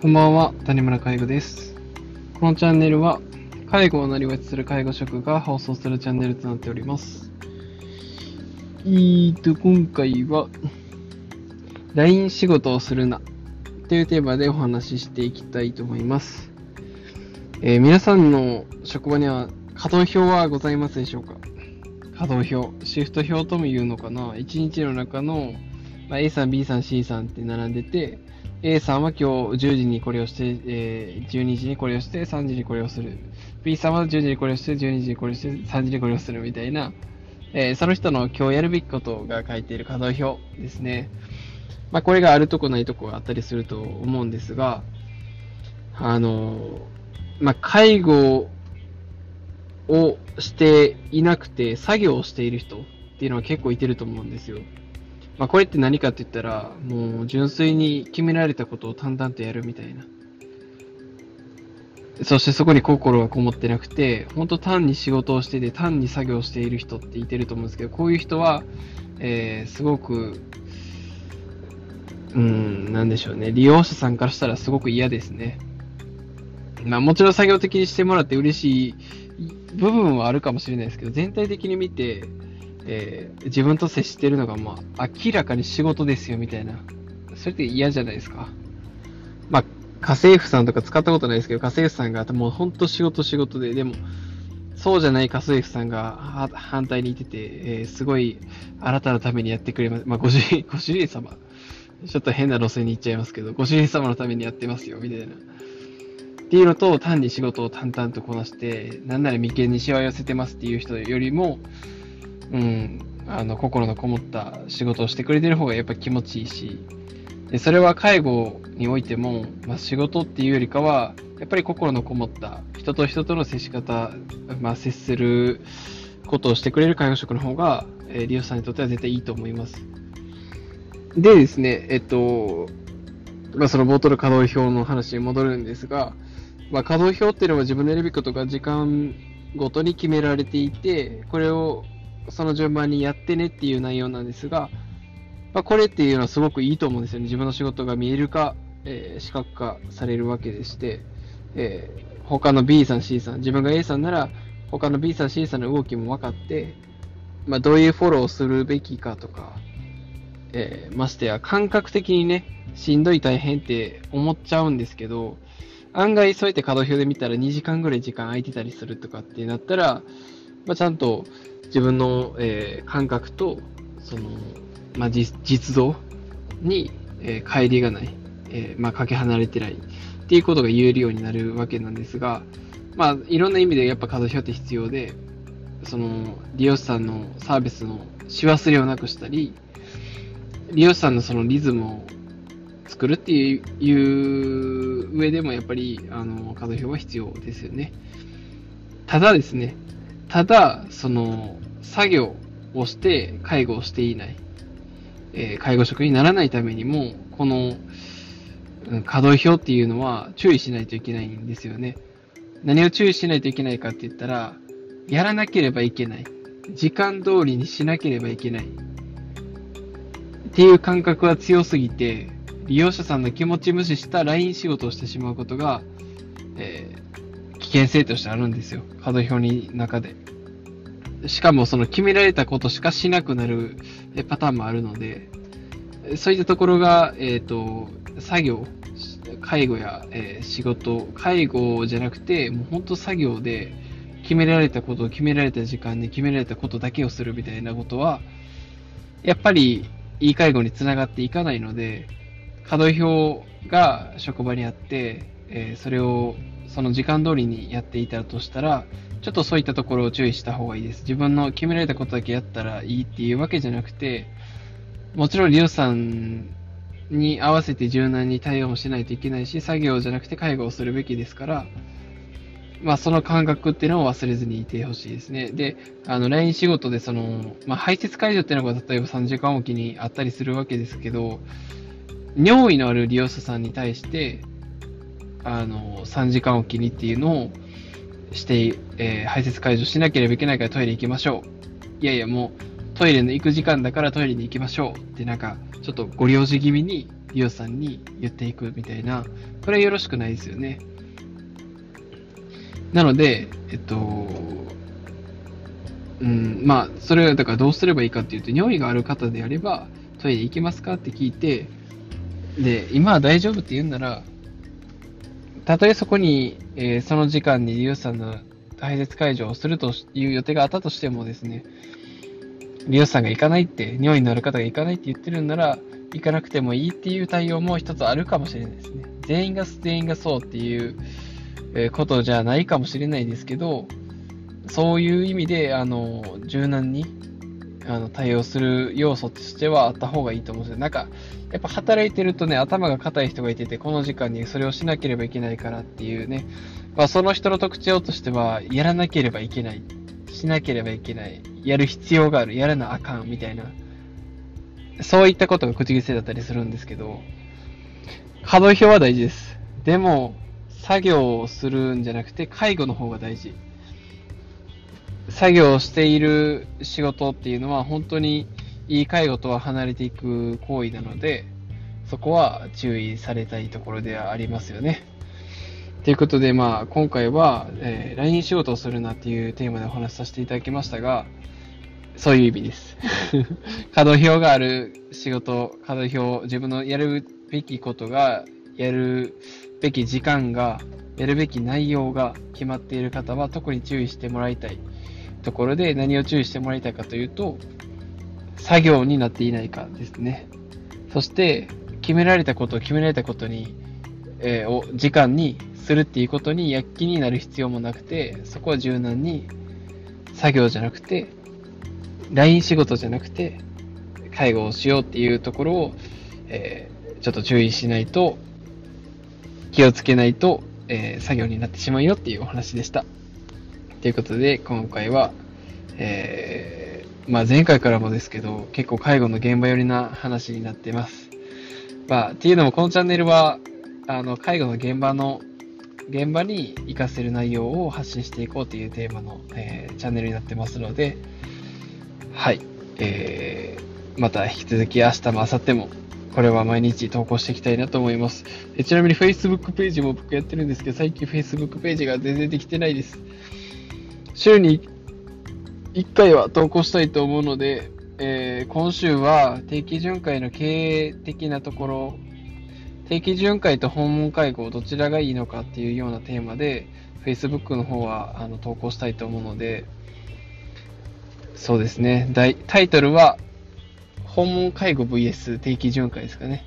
こんばんは、谷村介護です。このチャンネルは、介護をなりわちする介護職が放送するチャンネルとなっております。えーと、今回は、LINE 仕事をするな、というテーマでお話ししていきたいと思います。えー皆さんの職場には、稼働表はございますでしょうか？稼働表、シフト表とも言うのかな ?1 日の中の、まあ、A さん、B さん、C さんって並んでて、A さんは今日10時にこれをして、えー12時にこれをして、3時にこれをする。B さんは10時にこれをして、12時にこれをして、3時にこれをするみたいな、えーその人の今日やるべきことが書いている稼働表ですね。まあ、これがあるとこないとこがあったりすると思うんですが、あの、まあ、介護をしていなくて作業をしている人っていうのは結構いてると思うんですよ。まあ、これって何かって言ったら、もう純粋に決められたことを淡々とやるみたいな。そしてそこに心がこもってなくて、本当単に仕事をしてて、単に作業している人っていてると思うんですけど、こういう人は、えーすごく、うん、なんでしょうね。利用者さんからしたらすごく嫌ですね。まあもちろん作業的にしてもらって嬉しい部分はあるかもしれないですけど、全体的に見て、えー自分と接してるのがまあ明らかに仕事ですよみたいな。それって嫌じゃないですか。まあ家政婦さんとか使ったことないですけど、家政婦さんがもう本当仕事仕事で、でも、そうじゃない家政婦さんが反対にいてて、えーすごいあなたのためにやってくれます。まあご主人、ご主人様。ちょっと変な路線に行っちゃいますけど、ご主人様のためにやってますよ、みたいな。っていうのと、単に仕事を淡々とこなして、なんなら眉間にしわ寄せてますっていう人よりも、うん、あの、心のこもった仕事をしてくれてる方がやっぱ気持ちいいし、でそれは介護においても、まあ、仕事っていうよりかは、やっぱり心のこもった人と人との接し方、まあ、接することをしてくれる介護職の方が、えー利用者さんにとっては絶対いいと思います。でですね、えっと、まあ、その冒頭の稼働表の話に戻るんですが、まあ、稼働表っていうのは自分のやるべきことが時間ごとに決められていて、これをその順番にやってねっていう内容なんですが、まあ、これっていうのはすごくいいと思うんですよね。自分の仕事が見える化、えー視覚化されるわけでして、えー他の B さん、C さん、自分が A さんなら、他の B さん、C さんの動きも分かって、まあ、どういうフォローをするべきかとか、えーましてや感覚的にね、しんどい大変って思っちゃうんですけど、案外そうやって稼働表で見たら2時間ぐらい時間空いてたりするとかってなったら、まあ、ちゃんと自分の、えー感覚と、その、まあ、実実動に、えー乖離がない、えーまあ、かけ離れてないっていうことが言えるようになるわけなんですが、まあ、いろんな意味でやっぱ稼働表って必要で、その、利用者さんのサービスのし忘れをなくしたり、利用者さんのそのリズムを作るっていう上でもやっぱり、あの、稼働表は必要ですよね。ただですね、ただ、その、作業をして介護をしていない、えー介護職にならないためにも、この、うん稼働表っていうのは注意しないといけないんですよね。何を注意しないといけないかって言ったら、やらなければいけない。時間通りにしなければいけない。っていう感覚は強すぎて、利用者さんの気持ち無視した LINE 仕事をしてしまうことが、えー危険性としてあるんですよ。稼働表に中で。しかもその決められたことしかしなくなるパターンもあるので、そういったところが、えっ、と、作業、介護や、えー仕事、介護じゃなくて、もう本当作業で決められたことを決められた時間に決められたことだけをするみたいなことは、やっぱりいい介護につながっていかないので、稼働表が職場にあって、えーそれをその時間通りにやっていたとしたら、ちょっとそういったところを注意した方がいいです。自分の決められたことだけやったらいいっていうわけじゃなくて、もちろん利用さんに合わせて柔軟に対応もしないといけないし、作業じゃなくて介護をするべきですから、まあその感覚っていうのを忘れずにいてほしいですね。で、あの LINE 仕事でその、まあ排泄解除っていうのが例えば3時間おきにあったりするわけですけど、尿意のある利用者さんに対して、あの、3時間おきにっていうのをして、えー排泄解除しなければいけないからトイレ行きましょう。いやいや、もうトイレの行く時間だからトイレに行きましょうってなんか、ちょっとご利用し気味に利用さんに言っていくみたいな、これはよろしくないですよね。なので、えっと、うん、まあ、それはだからどうすればいいかっていうと、尿意がある方であれば、トイレ行きますかって聞いて、で、今は大丈夫って言うんなら、たとえそこに、えー、その時間に利用さんの排泄解除をするという予定があったとしてもですね、利用者さんが行かないって、尿意のある方が行かないって言ってるんなら、行かなくてもいいっていう対応も一つあるかもしれないですね。全員が全員がそうっていうことじゃないかもしれないですけど、そういう意味で、あの、柔軟にあの対応する要素としてはあった方がいいと思うんですよ。なんか、やっぱ働いてるとね、頭が硬い人がいてて、この時間にそれをしなければいけないからっていうね、まあ、その人の特徴としては、やらなければいけない、しなければいけない、やる必要がある、やらなあかん、みたいな、そういったことが口癖だったりするんですけど、可動表は大事です。でも、作業をするんじゃなくて、介護の方が大事。作業をしている仕事っていうのは本当にいい介護とは離れていく行為なので、そこは注意されたいところではありますよね。ということで、まあ、今回は、えー、LINE 仕事をするなっていうテーマでお話しさせていただきましたが、そういう意味です。稼働表がある仕事、稼働表、自分のやるべきことが、やるべき時間が、やるべき内容が決まっている方は特に注意してもらいたいところで何を注意してもらいたいかというと、作業になっていないかですね。そして、決められたことを、決められたことに、えー、を時間にするっていうことに躍起になる必要もなくて、そこは柔軟に作業じゃなくて、LINE 仕事じゃなくて、介護をしようっていうところを、えー、ちょっと注意しないと、気をつけないと、えー、作業になってしまうよっていうお話でした。ということで、今回は、えー、まあ前回からもですけど、結構介護の現場寄りな話になってます。まあ、っていうのもこのチャンネルは、あの、介護の現場の、現場に活かせる内容を発信していこうというテーマの、えー、チャンネルになってますので、はい、えー、また引き続き明日も明後日もこれは毎日投稿していきたいなと思います。ちなみに Facebook ページも僕やってるんですけど、最近 Facebook ページが全然できてないです。週に1回は投稿したいと思うので、えー、今週は定期巡回の経営的なところ、定期巡回と訪問介護どちらがいいのかっていうようなテーマで、Facebook の方はあの投稿したいと思うので、そうですね、タイトルは、訪問介護 VS 定期巡回ですかね。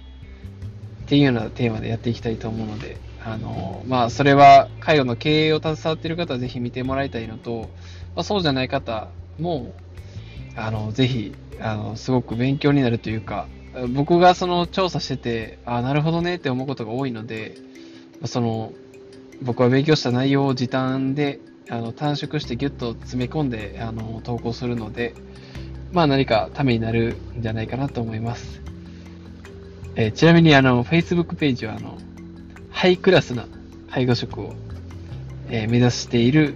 っていうようなテーマでやっていきたいと思うので、あの、まあ、それは介護の経営を携わっている方はぜひ見てもらいたいのと、まあ、そうじゃない方も、あの、ぜひ、あの、すごく勉強になるというか、僕がその調査してて、あなるほどねって思うことが多いので、その、僕は勉強した内容を時短で、あの、短縮してギュッと詰め込んで、あの、投稿するので、まあ何かためになるんじゃないかなと思います。えー、ちなみにあの、Facebook ページはあの、ハイクラスな介護職を、えー、目指している、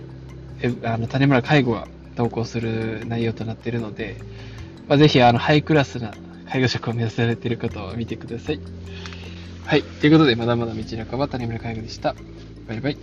えあの、種村介護が投稿する内容となっているので、まあ、ぜひあの、ハイクラスな介護職を目指されている方を見てください。はい。ということで、まだまだ道半ば、谷村介護でした。バイバイ。